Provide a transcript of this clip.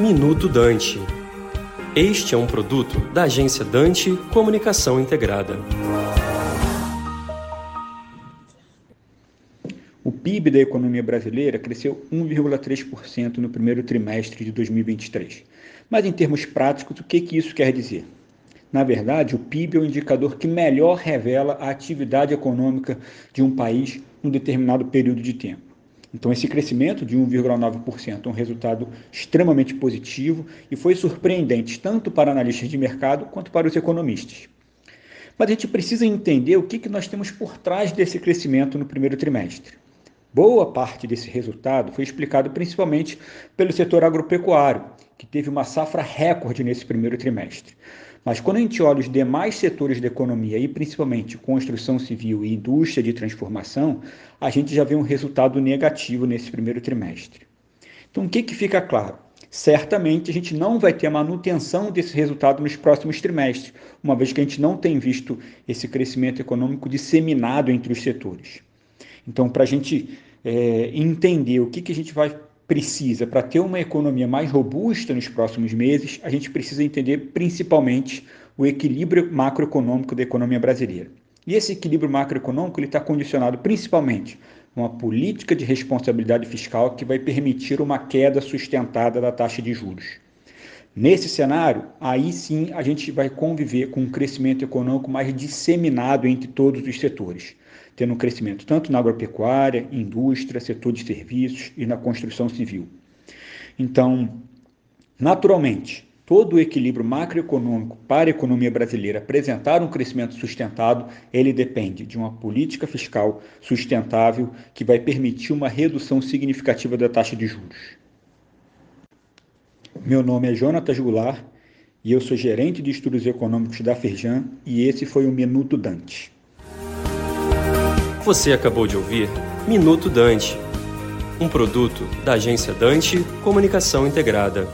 Minuto Dante. Este é um produto da agência Dante Comunicação Integrada. O PIB da economia brasileira cresceu 1,3% no primeiro trimestre de 2023. Mas, em termos práticos, o que, que isso quer dizer? Na verdade, o PIB é o indicador que melhor revela a atividade econômica de um país num determinado período de tempo. Então, esse crescimento de 1,9% é um resultado extremamente positivo e foi surpreendente tanto para analistas de mercado quanto para os economistas. Mas a gente precisa entender o que, nós temos por trás desse crescimento no primeiro trimestre. Boa parte desse resultado foi explicado principalmente pelo setor agropecuário, que teve uma safra recorde nesse primeiro trimestre. Mas quando a gente olha os demais setores da economia, e principalmente construção civil e indústria de transformação, a gente já vê um resultado negativo nesse primeiro trimestre. Então, o que, que fica claro? Certamente a gente não vai ter a manutenção desse resultado nos próximos trimestres, uma vez que a gente não tem visto esse crescimento econômico disseminado entre os setores. Então, para a gente é, entender o que, que a gente vai precisa para ter uma economia mais robusta nos próximos meses, a gente precisa entender principalmente o equilíbrio macroeconômico da economia brasileira. E esse equilíbrio macroeconômico está condicionado principalmente a uma política de responsabilidade fiscal que vai permitir uma queda sustentada da taxa de juros. Nesse cenário, aí sim a gente vai conviver com um crescimento econômico mais disseminado entre todos os setores tendo um crescimento tanto na agropecuária, indústria, setor de serviços e na construção civil. Então, naturalmente, todo o equilíbrio macroeconômico para a economia brasileira apresentar um crescimento sustentado, ele depende de uma política fiscal sustentável que vai permitir uma redução significativa da taxa de juros. Meu nome é Jonatas Goulart e eu sou gerente de estudos econômicos da Ferjan e esse foi o Minuto Dante. Você acabou de ouvir Minuto Dante, um produto da agência Dante Comunicação Integrada.